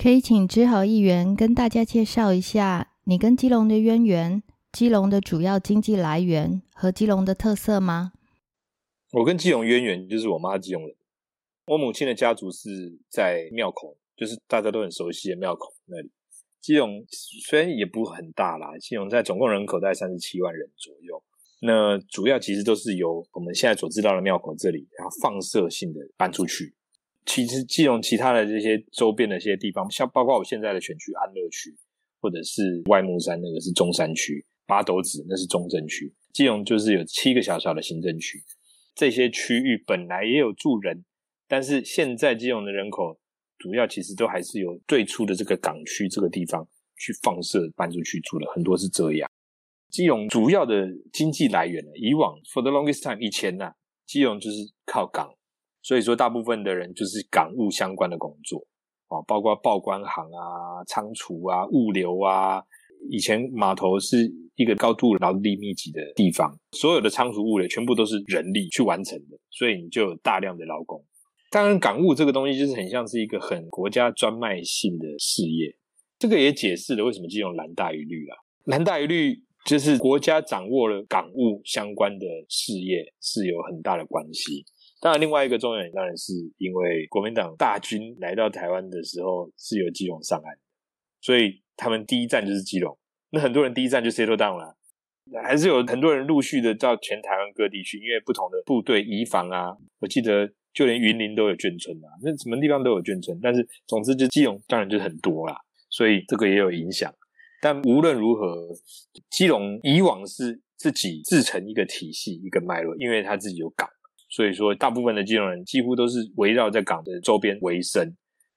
可以请知豪议员跟大家介绍一下你跟基隆的渊源、基隆的主要经济来源和基隆的特色吗？我跟基隆渊源就是我妈基隆人，我母亲的家族是在庙口，就是大家都很熟悉的庙口那里。基隆虽然也不很大啦，基隆在总共人口在三十七万人左右。那主要其实都是由我们现在所知道的庙口这里，然后放射性的搬出去。其实基隆其他的这些周边的一些地方，像包括我现在的选区安乐区，或者是外木山那个是中山区，八斗子那是中正区。基隆就是有七个小小的行政区，这些区域本来也有住人，但是现在基隆的人口主要其实都还是由最初的这个港区这个地方去放射搬出去住的，很多是这样。基隆主要的经济来源呢，以往 for the longest time 以前呢，基隆就是靠港。所以说，大部分的人就是港务相关的工作啊，包括报关行啊、仓储啊、物流啊。以前码头是一个高度劳力密集的地方，所有的仓储物流全部都是人力去完成的，所以你就有大量的劳工。当然，港务这个东西就是很像是一个很国家专卖性的事业，这个也解释了为什么这种蓝大于绿啊。蓝大于绿就是国家掌握了港务相关的事业是有很大的关系。当然，另外一个重要原因当然是因为国民党大军来到台湾的时候是由基隆上岸，所以他们第一站就是基隆。那很多人第一站就 settle down 了，还是有很多人陆续的到全台湾各地去，因为不同的部队移防啊。我记得就连云林都有眷村啊，那什么地方都有眷村。但是总之就基隆当然就很多啦，所以这个也有影响。但无论如何，基隆以往是自己自成一个体系、一个脉络，因为它自己有港。所以说，大部分的基隆人几乎都是围绕在港的周边为生。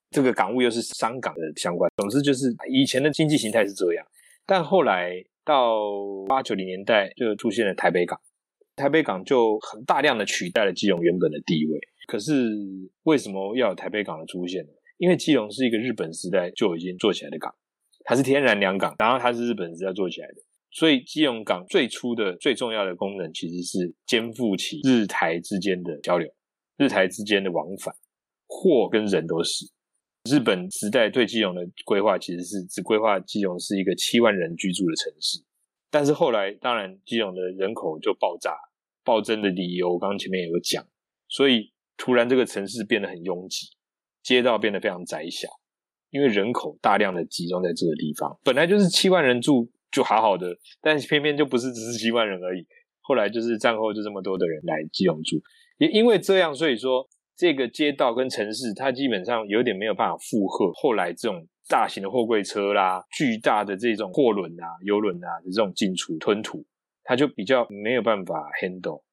这个港务又是商港的相关。总之，就是以前的经济形态是这样。但后来到八九零年代，就出现了台北港。台北港就很大量的取代了基隆原本的地位。可是为什么要有台北港的出现呢？因为基隆是一个日本时代就已经做起来的港，它是天然良港，然后它是日本时代做起来的。所以基隆港最初的最重要的功能，其实是肩负起日台之间的交流、日台之间的往返，货跟人都是。日本时代对基隆的规划，其实是只规划基隆是一个七万人居住的城市。但是后来，当然基隆的人口就爆炸、暴增的理由，刚刚前面也有讲。所以突然这个城市变得很拥挤，街道变得非常窄小，因为人口大量的集中在这个地方，本来就是七万人住。就好好的，但偏偏就不是只是七万人而已。后来就是战后就这么多的人来基隆住，也因为这样，所以说这个街道跟城市，它基本上有点没有办法负荷后来这种大型的货柜车啦、巨大的这种货轮啊、游轮啊的这种进出吞吐，它就比较没有办法 handle。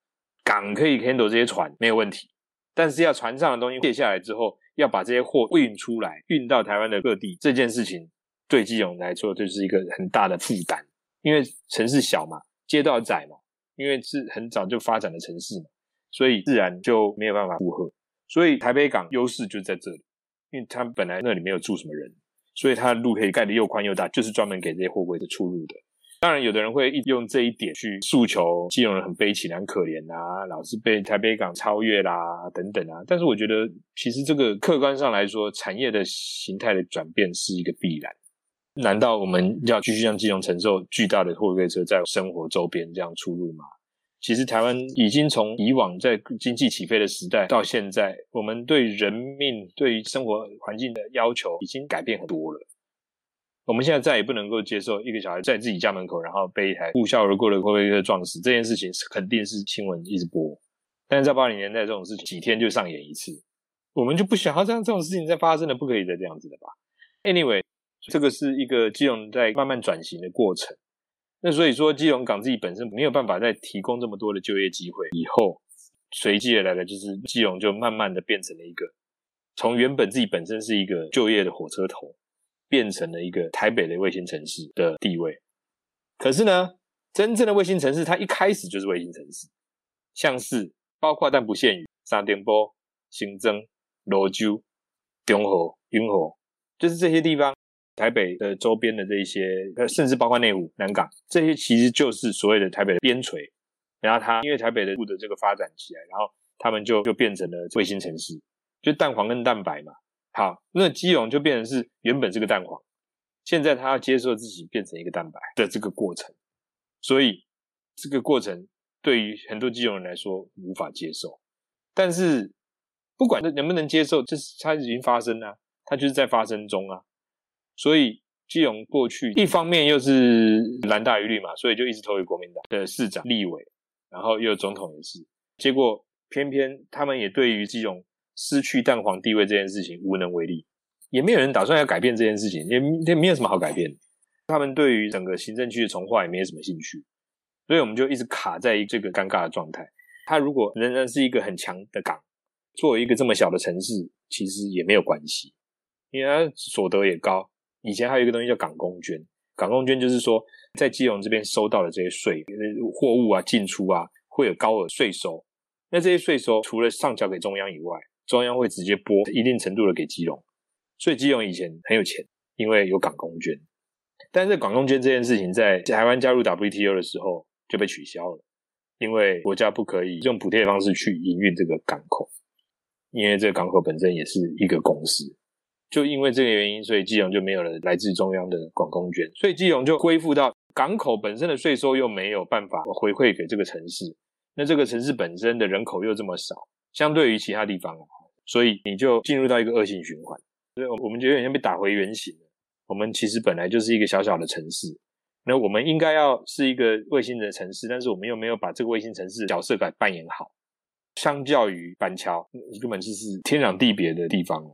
港可以 handle 这些船没有问题，但是要船上的东西卸下来之后，要把这些货运出来，运到台湾的各地，这件事情。对基隆来说，就是一个很大的负担，因为城市小嘛，街道窄嘛，因为是很早就发展的城市嘛，所以自然就没有办法负荷。所以台北港优势就在这里，因为它本来那里没有住什么人，所以它的路可以盖得又宽又大，就是专门给这些货柜的出入的。当然，有的人会用这一点去诉求金融人很悲情、很可怜啊，老是被台北港超越啦等等啊。但是我觉得，其实这个客观上来说，产业的形态的转变是一个必然。难道我们要继续让基隆承受巨大的货柜车在生活周边这样出入吗？其实台湾已经从以往在经济起飞的时代到现在，我们对人命、对生活环境的要求已经改变很多了。我们现在再也不能够接受一个小孩在自己家门口，然后被一台呼啸而过的货柜车撞死这件事情，肯定是新闻一直播。但是在八零年代，这种事情几天就上演一次，我们就不想要这样这种事情再发生了，不可以再这样子的吧？Anyway。这个是一个基隆在慢慢转型的过程，那所以说基隆港自己本身没有办法再提供这么多的就业机会，以后随即而来的就是基隆就慢慢的变成了一个从原本自己本身是一个就业的火车头，变成了一个台北的卫星城市的地位。可是呢，真正的卫星城市它一开始就是卫星城市，像是包括但不限于沙甸波、新增、罗州、中和、云和，就是这些地方。台北的周边的这一些，呃，甚至包括内湖、南港，这些其实就是所谓的台北的边陲。然后它因为台北的路的这个发展起来，然后他们就就变成了卫星城市，就蛋黄跟蛋白嘛，好，那基隆就变成是原本是个蛋黄，现在他要接受自己变成一个蛋白的这个过程，所以这个过程对于很多基隆人来说无法接受。但是不管能不能接受，就是它已经发生了，它就是在发生中啊。所以基隆过去一方面又是蓝大于绿嘛，所以就一直投给国民党的市长、立委，然后又有总统也是，结果偏偏他们也对于基隆。失去蛋黄地位这件事情无能为力，也没有人打算要改变这件事情，也也没有什么好改变。他们对于整个行政区的重划也没有什么兴趣，所以我们就一直卡在这个尴尬的状态。它如果仍然是一个很强的港，作为一个这么小的城市，其实也没有关系，因为它所得也高。以前还有一个东西叫港工捐，港工捐就是说在基隆这边收到的这些税、货物啊进出啊，会有高额税收。那这些税收除了上交给中央以外，中央会直接拨一定程度的给基隆，所以基隆以前很有钱，因为有港工捐。但是港工捐这件事情，在台湾加入 WTO 的时候就被取消了，因为国家不可以用补贴的方式去营运这个港口，因为这个港口本身也是一个公司。就因为这个原因，所以基隆就没有了来自中央的广工捐，所以基隆就恢复到港口本身的税收又没有办法回馈给这个城市，那这个城市本身的人口又这么少，相对于其他地方。所以你就进入到一个恶性循环，所以我们觉得有点被打回原形了。我们其实本来就是一个小小的城市，那我们应该要是一个卫星的城市，但是我们又没有把这个卫星城市角色给扮演好。相较于板桥，根本就是天壤地别的地方。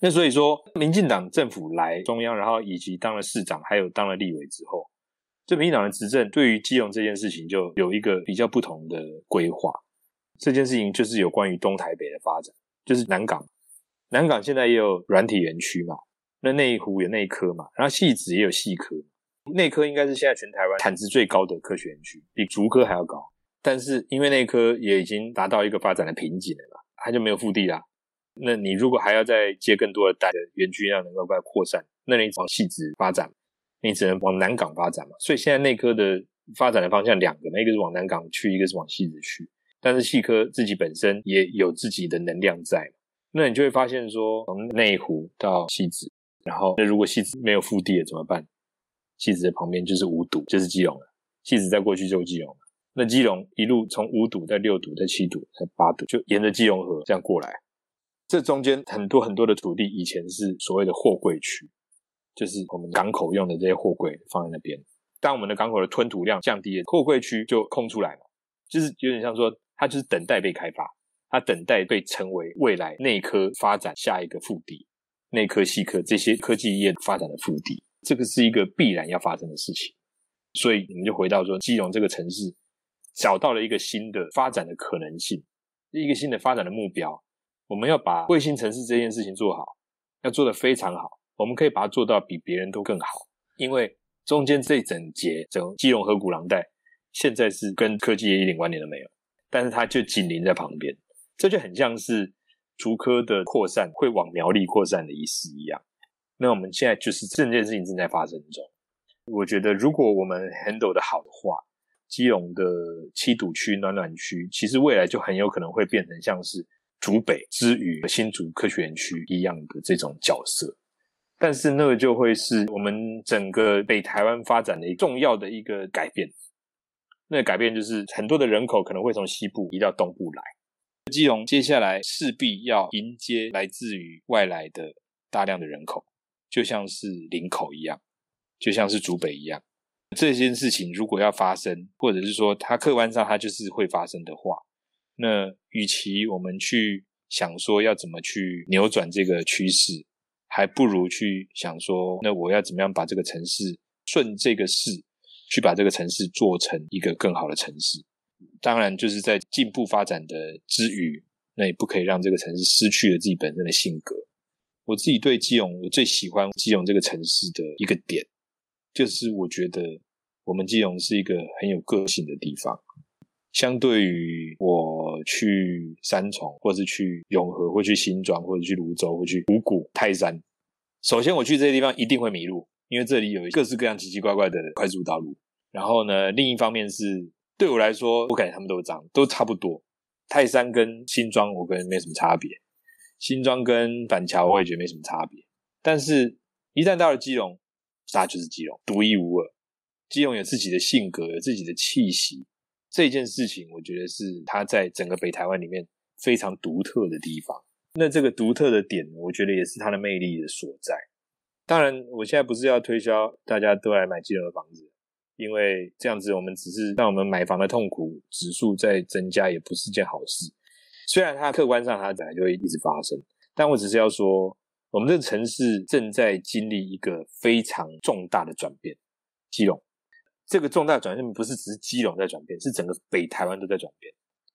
那所以说，民进党政府来中央，然后以及当了市长，还有当了立委之后，这民进党的执政对于基隆这件事情就有一个比较不同的规划。这件事情就是有关于东台北的发展。就是南港，南港现在也有软体园区嘛，那内湖有内科嘛，然后戏子也有戏科，内科应该是现在全台湾产值最高的科学园区，比竹科还要高。但是因为内科也已经达到一个发展的瓶颈了嘛，它就没有腹地啦。那你如果还要再接更多的大的园区，要能够再扩散，那你往细子发展，你只能往南港发展嘛。所以现在内科的发展的方向两个嘛，一个是往南港去，一个是往细子去。但是细科自己本身也有自己的能量在，那你就会发现说，从内湖到西子，然后那如果西子没有腹地了怎么办？西子的旁边就是五堵，就是基隆了。西子在过去就是基隆了，那基隆一路从五堵在六堵在七堵在八堵，就沿着基隆河这样过来。这中间很多很多的土地以前是所谓的货柜区，就是我们港口用的这些货柜放在那边。当我们的港口的吞吐量降低了，货柜区就空出来了，就是有点像说。它就是等待被开发，它等待被成为未来内科发展下一个腹地，内科、细科这些科技业发展的腹地，这个是一个必然要发生的事情。所以，我们就回到说，基隆这个城市找到了一个新的发展的可能性，一个新的发展的目标。我们要把卫星城市这件事情做好，要做得非常好。我们可以把它做到比别人都更好，因为中间这一整节整基隆河谷廊带，现在是跟科技业一点关联都没有。但是它就紧邻在旁边，这就很像是竹科的扩散会往苗栗扩散的意思一样。那我们现在就是这件事情正在发生中。我觉得如果我们 handle 的好的话，基隆的七堵区、暖暖区，其实未来就很有可能会变成像是竹北之于新竹科学园区一样的这种角色。但是那个就会是我们整个北台湾发展的一个重要的一个改变。那改变就是很多的人口可能会从西部移到东部来，基隆接下来势必要迎接来自于外来的大量的人口，就像是林口一样，就像是竹北一样。这件事情如果要发生，或者是说它客观上它就是会发生的话，那与其我们去想说要怎么去扭转这个趋势，还不如去想说，那我要怎么样把这个城市顺这个势。去把这个城市做成一个更好的城市，当然就是在进步发展的之余，那也不可以让这个城市失去了自己本身的性格。我自己对基隆，我最喜欢基隆这个城市的一个点，就是我觉得我们基隆是一个很有个性的地方。相对于我去三重，或是去永和，或去新庄，或者去泸州，或去五股、泰山，首先我去这些地方一定会迷路。因为这里有各式各样奇奇怪怪的快速道路，然后呢，另一方面是对我来说，我感觉他们都这样，都差不多。泰山跟新庄，我跟没什么差别。新庄跟板桥我也觉得没什么差别，但是一旦到了基隆，它就是基隆，独一无二。基隆有自己的性格，有自己的气息，这件事情我觉得是它在整个北台湾里面非常独特的地方。那这个独特的点，我觉得也是它的魅力的所在。当然，我现在不是要推销大家都来买基隆的房子，因为这样子我们只是让我们买房的痛苦指数在增加，也不是件好事。虽然它客观上它本来就会一直发生，但我只是要说，我们这个城市正在经历一个非常重大的转变。基隆这个重大转变不是只是基隆在转变，是整个北台湾都在转变。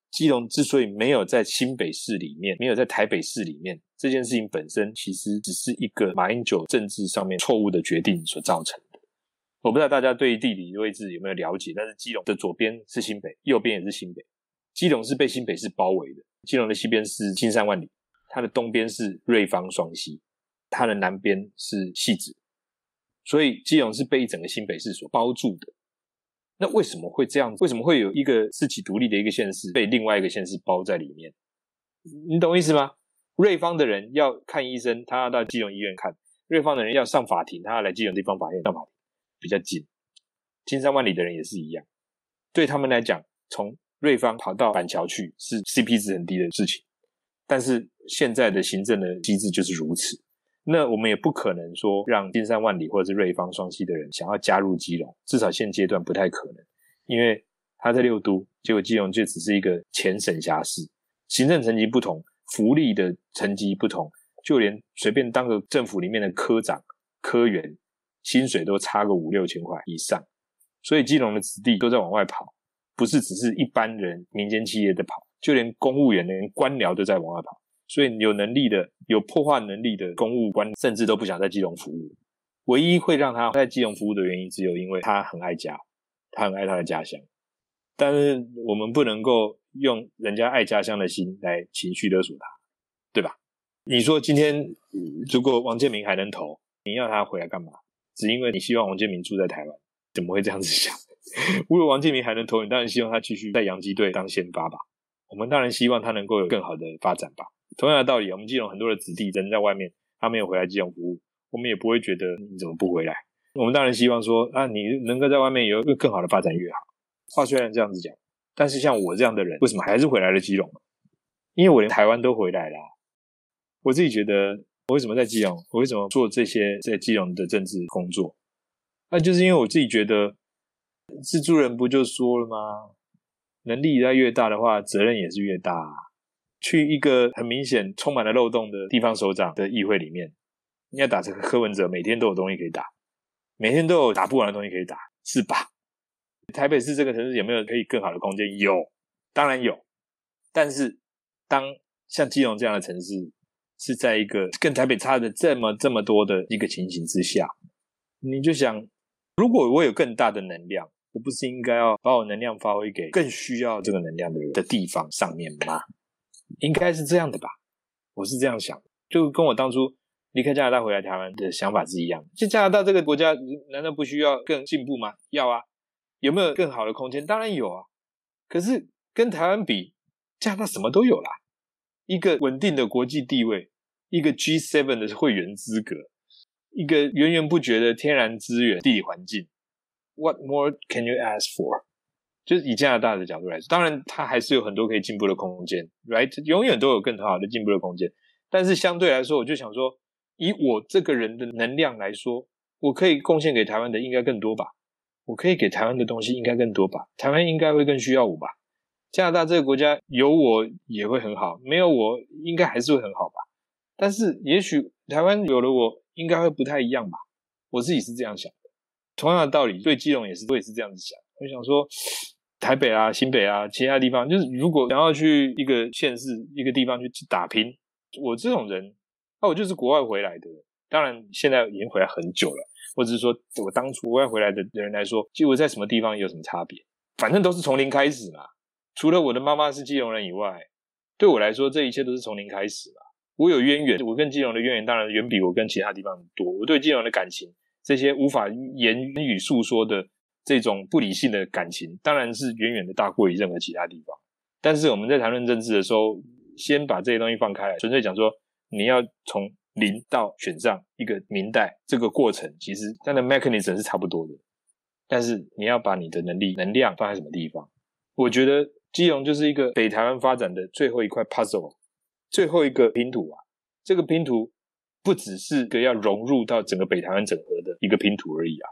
基隆之所以没有在新北市里面，没有在台北市里面，这件事情本身其实只是一个马英九政治上面错误的决定所造成的。我不知道大家对地理位置有没有了解，但是基隆的左边是新北，右边也是新北。基隆是被新北市包围的，基隆的西边是金山万里，它的东边是瑞芳双溪，它的南边是戏子，所以基隆是被一整个新北市所包住的。那为什么会这样？为什么会有一个自己独立的一个县市被另外一个县市包在里面？你懂意思吗？瑞芳的人要看医生，他要到基隆医院看；瑞芳的人要上法庭，他要来基隆地方法院上法庭，比较近。金山万里的人也是一样，对他们来讲，从瑞芳跑到板桥去是 CP 值很低的事情。但是现在的行政的机制就是如此。那我们也不可能说让金山万里或者是瑞芳双溪的人想要加入基隆，至少现阶段不太可能，因为他在六都，结果基隆就只是一个前省辖市，行政层级不同，福利的层级不同，就连随便当个政府里面的科长、科员，薪水都差个五六千块以上，所以基隆的子弟都在往外跑，不是只是一般人、民间企业的跑，就连公务员、连官僚都在往外跑。所以有能力的、有破坏能力的公务官，甚至都不想在基隆服务。唯一会让他在基隆服务的原因，只有因为他很爱家，他很爱他的家乡。但是我们不能够用人家爱家乡的心来情绪勒索他，对吧？你说今天如果王建民还能投，你要他回来干嘛？只因为你希望王建民住在台湾？怎么会这样子想？如果王建民还能投，你当然希望他继续在洋基队当先发吧。我们当然希望他能够有更好的发展吧。同样的道理，我们基隆很多的子弟人在外面，他没有回来基隆服务，我们也不会觉得你怎么不回来。我们当然希望说啊，你能够在外面有一个更好的发展越好。话虽然这样子讲，但是像我这样的人，为什么还是回来了基隆？因为我连台湾都回来了。我自己觉得，我为什么在基隆？我为什么做这些在基隆的政治工作？那就是因为我自己觉得，蜘蛛人不就说了吗？能力越越大的话，责任也是越大。去一个很明显充满了漏洞的地方首长的议会里面，你要打这个柯文哲，每天都有东西可以打，每天都有打不完的东西可以打，是吧？台北市这个城市有没有可以更好的空间？有，当然有。但是当像基隆这样的城市是在一个跟台北差的这么这么多的一个情形之下，你就想，如果我有更大的能量，我不是应该要把我能量发挥给更需要这个能量的人的地方上面吗？应该是这样的吧，我是这样想，就跟我当初离开加拿大回来台湾的想法是一样的。就加拿大这个国家，难道不需要更进步吗？要啊，有没有更好的空间？当然有啊。可是跟台湾比，加拿大什么都有啦，一个稳定的国际地位，一个 G7 的会员资格，一个源源不绝的天然资源、地理环境。What more can you ask for？就是以加拿大的角度来说，当然它还是有很多可以进步的空间，right？永远都有更好的进步的空间。但是相对来说，我就想说，以我这个人的能量来说，我可以贡献给台湾的应该更多吧？我可以给台湾的东西应该更多吧？台湾应该会更需要我吧？加拿大这个国家有我也会很好，没有我应该还是会很好吧？但是也许台湾有了我，应该会不太一样吧？我自己是这样想的。同样的道理，对基隆也是，我也是这样子想。我想说。台北啊，新北啊，其他地方，就是如果想要去一个县市、一个地方去打拼，我这种人，那我就是国外回来的。当然，现在已经回来很久了，或者是说我当初国外回来的人来说，就我在什么地方有什么差别？反正都是从零开始嘛。除了我的妈妈是基隆人以外，对我来说，这一切都是从零开始嘛。我有渊源，我跟基隆的渊源当然远比我跟其他地方多。我对基隆的感情，这些无法言语诉说的。这种不理性的感情，当然是远远的大过于任何其他地方。但是我们在谈论政治的时候，先把这些东西放开来，纯粹讲说你要从零到选上一个明代，这个过程其实它的 mechanism 是差不多的。但是你要把你的能力、能量放在什么地方？我觉得基隆就是一个北台湾发展的最后一块 puzzle，最后一个拼图啊。这个拼图不只是个要融入到整个北台湾整合的一个拼图而已啊，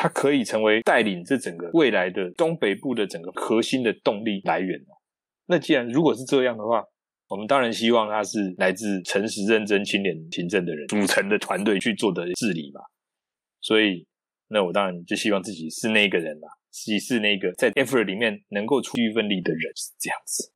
它可以成为带领这整个未来的东北部的整个核心的动力来源哦。那既然如果是这样的话，我们当然希望他是来自诚实、认真、清廉、勤政的人组成的团队去做的治理嘛。所以。那我当然就希望自己是那个人啦，自己是那个在 effort 里面能够出一份力的人，是这样子。